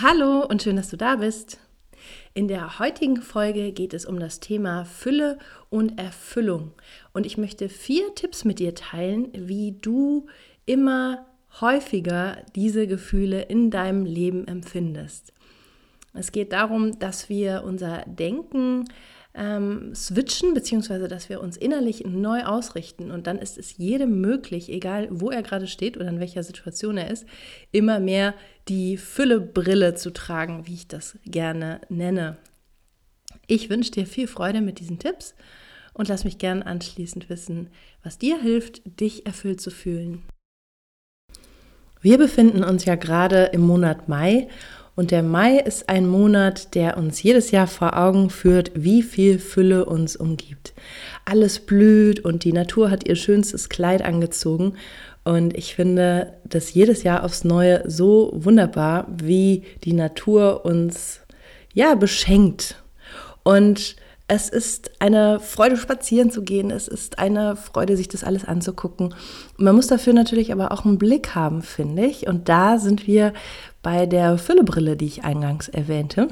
Hallo und schön, dass du da bist. In der heutigen Folge geht es um das Thema Fülle und Erfüllung. Und ich möchte vier Tipps mit dir teilen, wie du immer häufiger diese Gefühle in deinem Leben empfindest. Es geht darum, dass wir unser Denken ähm, switchen, beziehungsweise dass wir uns innerlich neu ausrichten. Und dann ist es jedem möglich, egal wo er gerade steht oder in welcher Situation er ist, immer mehr die Füllebrille zu tragen, wie ich das gerne nenne. Ich wünsche dir viel Freude mit diesen Tipps und lass mich gern anschließend wissen, was dir hilft, dich erfüllt zu fühlen. Wir befinden uns ja gerade im Monat Mai und der Mai ist ein Monat, der uns jedes Jahr vor Augen führt, wie viel Fülle uns umgibt. Alles blüht und die Natur hat ihr schönstes Kleid angezogen. Und ich finde das jedes Jahr aufs Neue so wunderbar, wie die Natur uns ja beschenkt. Und es ist eine Freude, spazieren zu gehen. Es ist eine Freude, sich das alles anzugucken. Man muss dafür natürlich aber auch einen Blick haben, finde ich. Und da sind wir bei der Füllebrille, die ich eingangs erwähnte.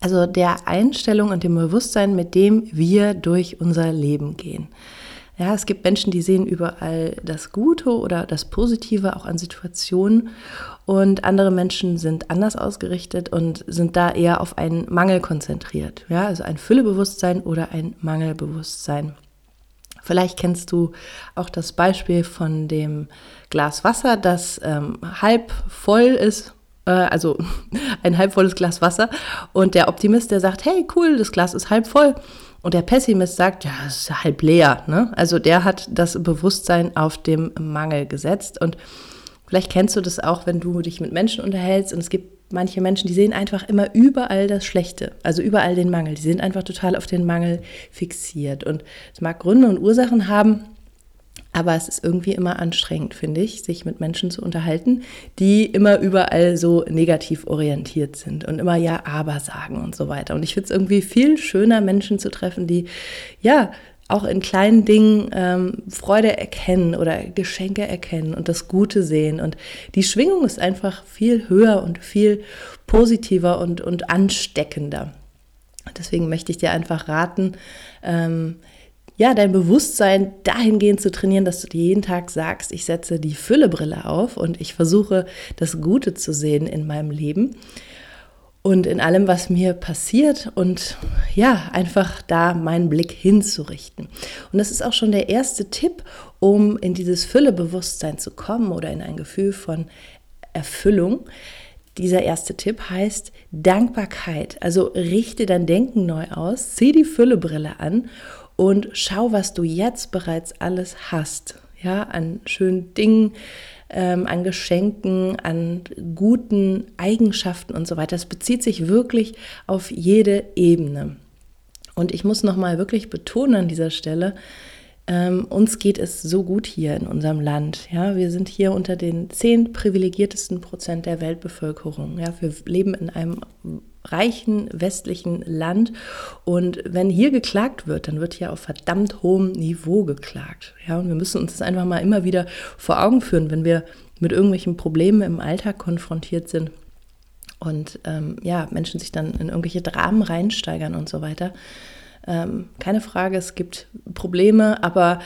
Also der Einstellung und dem Bewusstsein, mit dem wir durch unser Leben gehen. Ja, es gibt Menschen, die sehen überall das Gute oder das Positive auch an Situationen und andere Menschen sind anders ausgerichtet und sind da eher auf einen Mangel konzentriert. Ja, also ein Füllebewusstsein oder ein Mangelbewusstsein. Vielleicht kennst du auch das Beispiel von dem Glas Wasser, das ähm, halb voll ist äh, also ein halb volles Glas Wasser. Und der Optimist, der sagt, hey, cool, das Glas ist halb voll. Und der Pessimist sagt, ja, es ist halb leer. Ne? Also der hat das Bewusstsein auf dem Mangel gesetzt. Und vielleicht kennst du das auch, wenn du dich mit Menschen unterhältst und es gibt manche Menschen, die sehen einfach immer überall das Schlechte, also überall den Mangel. Die sind einfach total auf den Mangel fixiert. Und es mag Gründe und Ursachen haben, aber es ist irgendwie immer anstrengend, finde ich, sich mit Menschen zu unterhalten, die immer überall so negativ orientiert sind und immer ja, aber sagen und so weiter. Und ich finde es irgendwie viel schöner, Menschen zu treffen, die ja auch in kleinen Dingen ähm, Freude erkennen oder Geschenke erkennen und das Gute sehen. Und die Schwingung ist einfach viel höher und viel positiver und, und ansteckender. Deswegen möchte ich dir einfach raten, ähm, ja, dein Bewusstsein dahingehend zu trainieren, dass du dir jeden Tag sagst, ich setze die Füllebrille auf und ich versuche das Gute zu sehen in meinem Leben und in allem, was mir passiert und ja, einfach da meinen Blick hinzurichten. Und das ist auch schon der erste Tipp, um in dieses Füllebewusstsein zu kommen oder in ein Gefühl von Erfüllung. Dieser erste Tipp heißt Dankbarkeit. Also richte dein Denken neu aus, zieh die Füllebrille an und schau, was du jetzt bereits alles hast. Ja, an schönen Dingen, ähm, an Geschenken, an guten Eigenschaften und so weiter. Das bezieht sich wirklich auf jede Ebene. Und ich muss nochmal wirklich betonen an dieser Stelle, ähm, uns geht es so gut hier in unserem Land. Ja, wir sind hier unter den zehn privilegiertesten Prozent der Weltbevölkerung. Ja, wir leben in einem reichen westlichen Land. Und wenn hier geklagt wird, dann wird hier auf verdammt hohem Niveau geklagt. Ja, und wir müssen uns das einfach mal immer wieder vor Augen führen, wenn wir mit irgendwelchen Problemen im Alltag konfrontiert sind und ähm, ja, Menschen sich dann in irgendwelche Dramen reinsteigern und so weiter. Ähm, keine Frage, es gibt Probleme, aber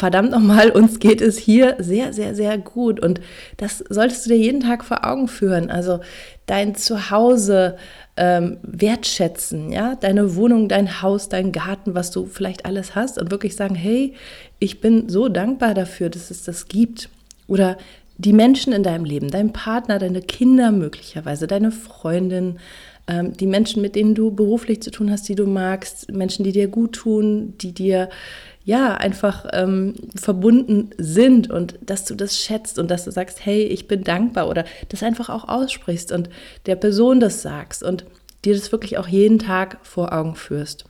verdammt nochmal, uns geht es hier sehr, sehr, sehr gut. Und das solltest du dir jeden Tag vor Augen führen. Also dein Zuhause ähm, wertschätzen, ja, deine Wohnung, dein Haus, dein Garten, was du vielleicht alles hast und wirklich sagen, hey, ich bin so dankbar dafür, dass es das gibt. Oder die Menschen in deinem Leben, dein Partner, deine Kinder möglicherweise, deine Freundin, ähm, die Menschen, mit denen du beruflich zu tun hast, die du magst, Menschen, die dir gut tun, die dir ja einfach ähm, verbunden sind und dass du das schätzt und dass du sagst, hey, ich bin dankbar oder das einfach auch aussprichst und der Person das sagst und dir das wirklich auch jeden Tag vor Augen führst.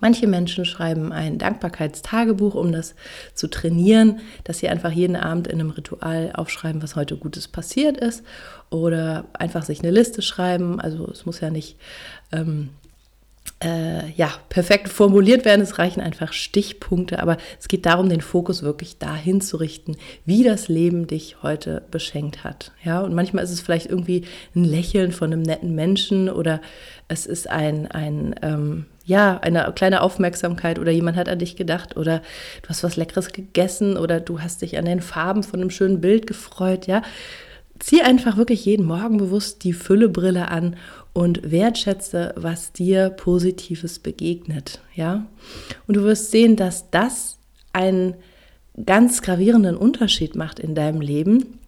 Manche Menschen schreiben ein Dankbarkeitstagebuch, um das zu trainieren, dass sie einfach jeden Abend in einem Ritual aufschreiben, was heute Gutes passiert ist. Oder einfach sich eine Liste schreiben. Also es muss ja nicht ähm, äh, ja, perfekt formuliert werden. Es reichen einfach Stichpunkte, aber es geht darum, den Fokus wirklich dahin zu richten, wie das Leben dich heute beschenkt hat. Ja, und manchmal ist es vielleicht irgendwie ein Lächeln von einem netten Menschen oder es ist ein, ein ähm, ja, eine kleine Aufmerksamkeit oder jemand hat an dich gedacht oder du hast was Leckeres gegessen oder du hast dich an den Farben von einem schönen Bild gefreut, ja. Zieh einfach wirklich jeden Morgen bewusst die Füllebrille an und wertschätze, was dir Positives begegnet, ja. Und du wirst sehen, dass das einen ganz gravierenden Unterschied macht in deinem Leben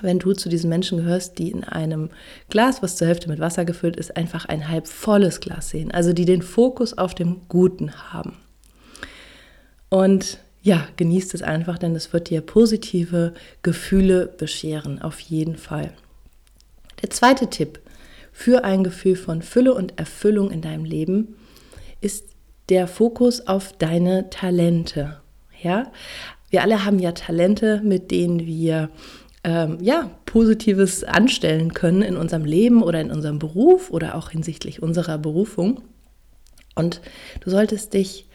wenn du zu diesen Menschen gehörst, die in einem Glas, was zur Hälfte mit Wasser gefüllt ist, einfach ein halb volles Glas sehen. Also die den Fokus auf dem Guten haben. Und ja, genießt es einfach, denn es wird dir positive Gefühle bescheren, auf jeden Fall. Der zweite Tipp für ein Gefühl von Fülle und Erfüllung in deinem Leben ist der Fokus auf deine Talente. Ja, wir alle haben ja Talente, mit denen wir ähm, ja, Positives anstellen können in unserem Leben oder in unserem Beruf oder auch hinsichtlich unserer Berufung. Und du solltest dich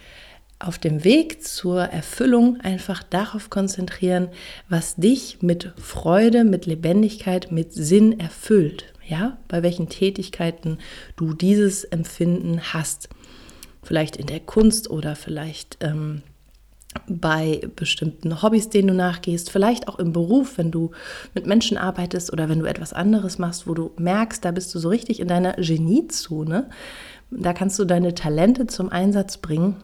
auf dem Weg zur Erfüllung einfach darauf konzentrieren, was dich mit Freude, mit Lebendigkeit, mit Sinn erfüllt. Ja, bei welchen Tätigkeiten du dieses Empfinden hast. Vielleicht in der Kunst oder vielleicht ähm, bei bestimmten Hobbys, denen du nachgehst, vielleicht auch im Beruf, wenn du mit Menschen arbeitest oder wenn du etwas anderes machst, wo du merkst, da bist du so richtig in deiner Geniezone. Da kannst du deine Talente zum Einsatz bringen.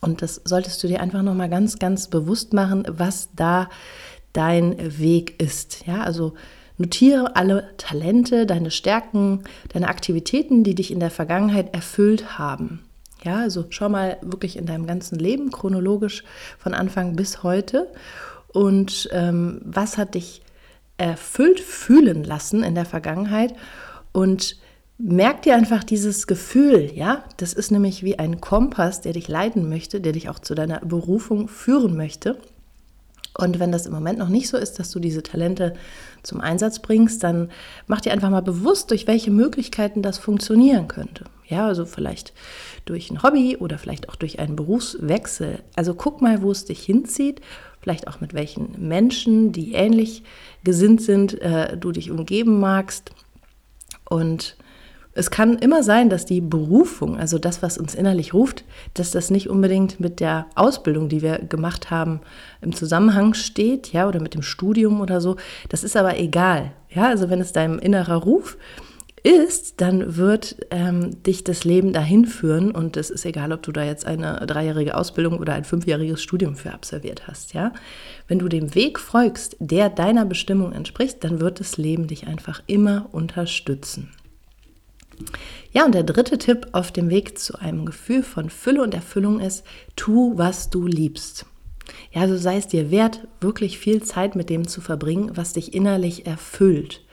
Und das solltest du dir einfach nochmal ganz, ganz bewusst machen, was da dein Weg ist. Ja, also notiere alle Talente, deine Stärken, deine Aktivitäten, die dich in der Vergangenheit erfüllt haben. Ja, also schau mal wirklich in deinem ganzen Leben chronologisch von Anfang bis heute und ähm, was hat dich erfüllt fühlen lassen in der Vergangenheit und merk dir einfach dieses Gefühl, ja, das ist nämlich wie ein Kompass, der dich leiten möchte, der dich auch zu deiner Berufung führen möchte. Und wenn das im Moment noch nicht so ist, dass du diese Talente zum Einsatz bringst, dann mach dir einfach mal bewusst, durch welche Möglichkeiten das funktionieren könnte. Ja, also vielleicht durch ein Hobby oder vielleicht auch durch einen Berufswechsel. Also guck mal, wo es dich hinzieht, vielleicht auch mit welchen Menschen, die ähnlich gesinnt sind, äh, du dich umgeben magst. Und es kann immer sein, dass die Berufung, also das, was uns innerlich ruft, dass das nicht unbedingt mit der Ausbildung, die wir gemacht haben, im Zusammenhang steht, ja, oder mit dem Studium oder so. Das ist aber egal. Ja, also wenn es deinem innerer Ruf ist, dann wird ähm, dich das Leben dahin führen und es ist egal, ob du da jetzt eine dreijährige Ausbildung oder ein fünfjähriges Studium für absolviert hast, ja. Wenn du dem Weg folgst, der deiner Bestimmung entspricht, dann wird das Leben dich einfach immer unterstützen. Ja, und der dritte Tipp auf dem Weg zu einem Gefühl von Fülle und Erfüllung ist, tu, was du liebst. Ja, so sei es dir wert, wirklich viel Zeit mit dem zu verbringen, was dich innerlich erfüllt.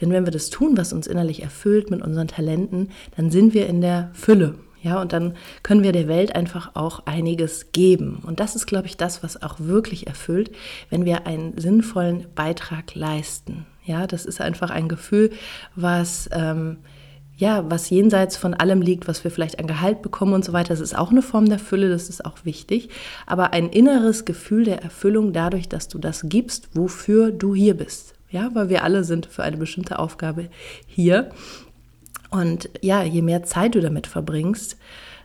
Denn wenn wir das tun, was uns innerlich erfüllt mit unseren Talenten, dann sind wir in der Fülle. Ja, und dann können wir der Welt einfach auch einiges geben. Und das ist, glaube ich, das, was auch wirklich erfüllt, wenn wir einen sinnvollen Beitrag leisten. Ja, das ist einfach ein Gefühl, was ähm, ja, was jenseits von allem liegt, was wir vielleicht an Gehalt bekommen und so weiter. Das ist auch eine Form der Fülle, das ist auch wichtig. Aber ein inneres Gefühl der Erfüllung dadurch, dass du das gibst, wofür du hier bist. Ja, weil wir alle sind für eine bestimmte Aufgabe hier. Und ja, je mehr Zeit du damit verbringst,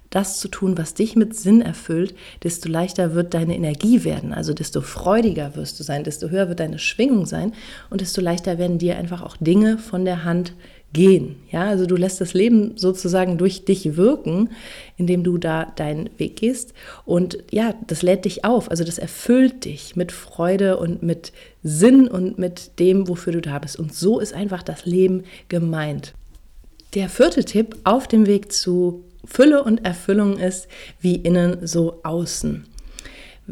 das zu tun, was dich mit Sinn erfüllt, desto leichter wird deine Energie werden. Also desto freudiger wirst du sein, desto höher wird deine Schwingung sein und desto leichter werden dir einfach auch Dinge von der Hand gehen. Ja, also du lässt das Leben sozusagen durch dich wirken, indem du da deinen Weg gehst. Und ja, das lädt dich auf. Also das erfüllt dich mit Freude und mit Sinn und mit dem, wofür du da bist. Und so ist einfach das Leben gemeint. Der vierte Tipp auf dem Weg zu Fülle und Erfüllung ist, wie innen so außen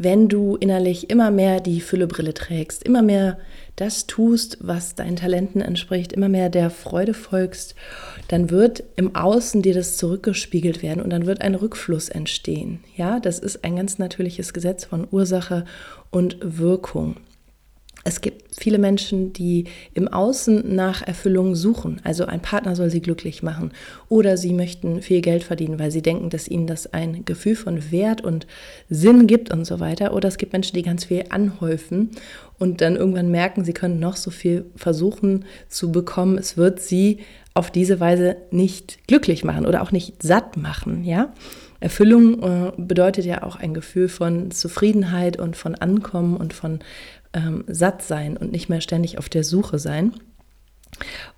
wenn du innerlich immer mehr die Füllebrille trägst, immer mehr das tust, was deinen Talenten entspricht, immer mehr der Freude folgst, dann wird im Außen dir das zurückgespiegelt werden und dann wird ein Rückfluss entstehen. Ja, das ist ein ganz natürliches Gesetz von Ursache und Wirkung. Es gibt viele Menschen, die im Außen nach Erfüllung suchen. Also ein Partner soll sie glücklich machen. Oder sie möchten viel Geld verdienen, weil sie denken, dass ihnen das ein Gefühl von Wert und Sinn gibt und so weiter. Oder es gibt Menschen, die ganz viel anhäufen und dann irgendwann merken, sie können noch so viel versuchen zu bekommen. Es wird sie auf diese Weise nicht glücklich machen oder auch nicht satt machen. Ja? Erfüllung äh, bedeutet ja auch ein Gefühl von Zufriedenheit und von Ankommen und von ähm, satt sein und nicht mehr ständig auf der Suche sein.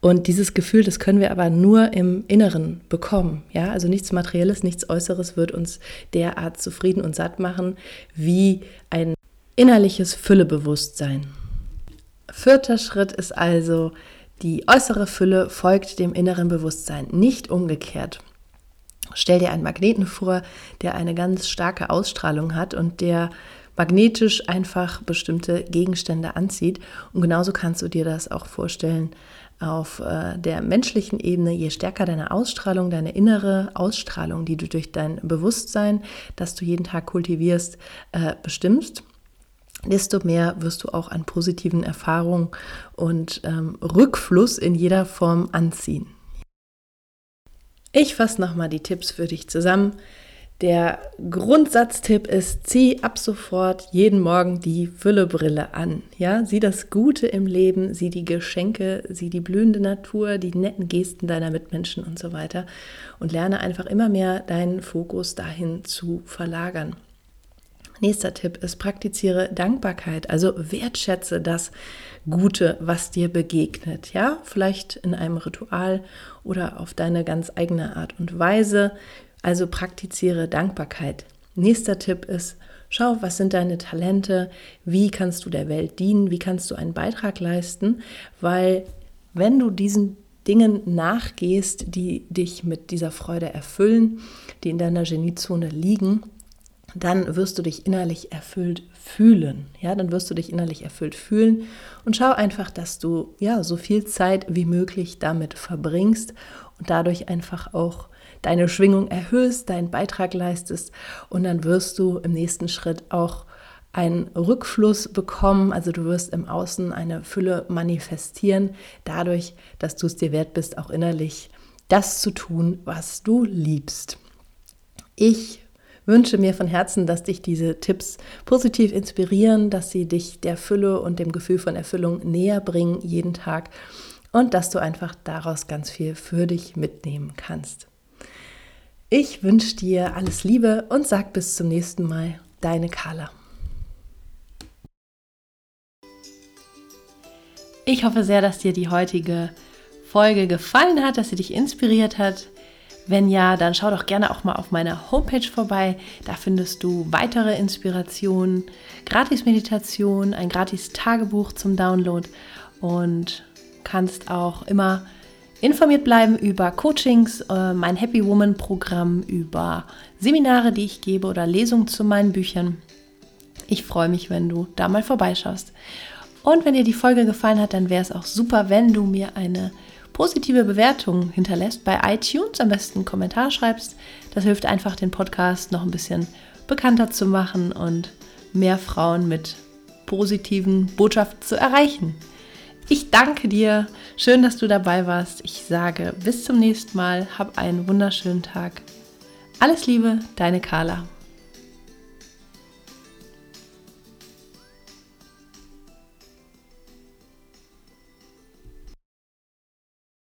Und dieses Gefühl, das können wir aber nur im Inneren bekommen. Ja, also nichts Materielles, nichts Äußeres wird uns derart zufrieden und satt machen wie ein innerliches Füllebewusstsein. Vierter Schritt ist also, die äußere Fülle folgt dem inneren Bewusstsein, nicht umgekehrt. Stell dir einen Magneten vor, der eine ganz starke Ausstrahlung hat und der magnetisch einfach bestimmte Gegenstände anzieht. Und genauso kannst du dir das auch vorstellen auf äh, der menschlichen Ebene. Je stärker deine Ausstrahlung, deine innere Ausstrahlung, die du durch dein Bewusstsein, das du jeden Tag kultivierst, äh, bestimmst, desto mehr wirst du auch an positiven Erfahrungen und ähm, Rückfluss in jeder Form anziehen. Ich fasse nochmal die Tipps für dich zusammen. Der Grundsatztipp ist, zieh ab sofort jeden Morgen die Füllebrille an. Ja, sieh das Gute im Leben, sieh die Geschenke, sieh die blühende Natur, die netten Gesten deiner Mitmenschen und so weiter und lerne einfach immer mehr deinen Fokus dahin zu verlagern. Nächster Tipp ist, praktiziere Dankbarkeit, also wertschätze das Gute, was dir begegnet. Ja, vielleicht in einem Ritual oder auf deine ganz eigene Art und Weise. Also praktiziere Dankbarkeit. Nächster Tipp ist, schau, was sind deine Talente, wie kannst du der Welt dienen, wie kannst du einen Beitrag leisten, weil wenn du diesen Dingen nachgehst, die dich mit dieser Freude erfüllen, die in deiner Geniezone liegen, dann wirst du dich innerlich erfüllt fühlen. Ja, dann wirst du dich innerlich erfüllt fühlen und schau einfach, dass du ja so viel Zeit wie möglich damit verbringst und dadurch einfach auch deine Schwingung erhöhst, deinen Beitrag leistest und dann wirst du im nächsten Schritt auch einen Rückfluss bekommen, also du wirst im Außen eine Fülle manifestieren, dadurch, dass du es dir wert bist, auch innerlich das zu tun, was du liebst. Ich wünsche mir von Herzen, dass dich diese Tipps positiv inspirieren, dass sie dich der Fülle und dem Gefühl von Erfüllung näher bringen jeden Tag und dass du einfach daraus ganz viel für dich mitnehmen kannst. Ich wünsche dir alles Liebe und sag bis zum nächsten Mal, deine Carla. Ich hoffe sehr, dass dir die heutige Folge gefallen hat, dass sie dich inspiriert hat. Wenn ja, dann schau doch gerne auch mal auf meiner Homepage vorbei. Da findest du weitere Inspirationen, Gratis-Meditation, ein Gratis-Tagebuch zum Download und kannst auch immer informiert bleiben über Coachings, äh, mein Happy Woman Programm, über Seminare, die ich gebe oder Lesungen zu meinen Büchern. Ich freue mich, wenn du da mal vorbeischaust. Und wenn dir die Folge gefallen hat, dann wäre es auch super, wenn du mir eine positive Bewertung hinterlässt bei iTunes, am besten einen Kommentar schreibst. Das hilft einfach, den Podcast noch ein bisschen bekannter zu machen und mehr Frauen mit positiven Botschaften zu erreichen. Ich danke dir. Schön, dass du dabei warst. Ich sage bis zum nächsten Mal. Hab einen wunderschönen Tag. Alles Liebe, deine Carla.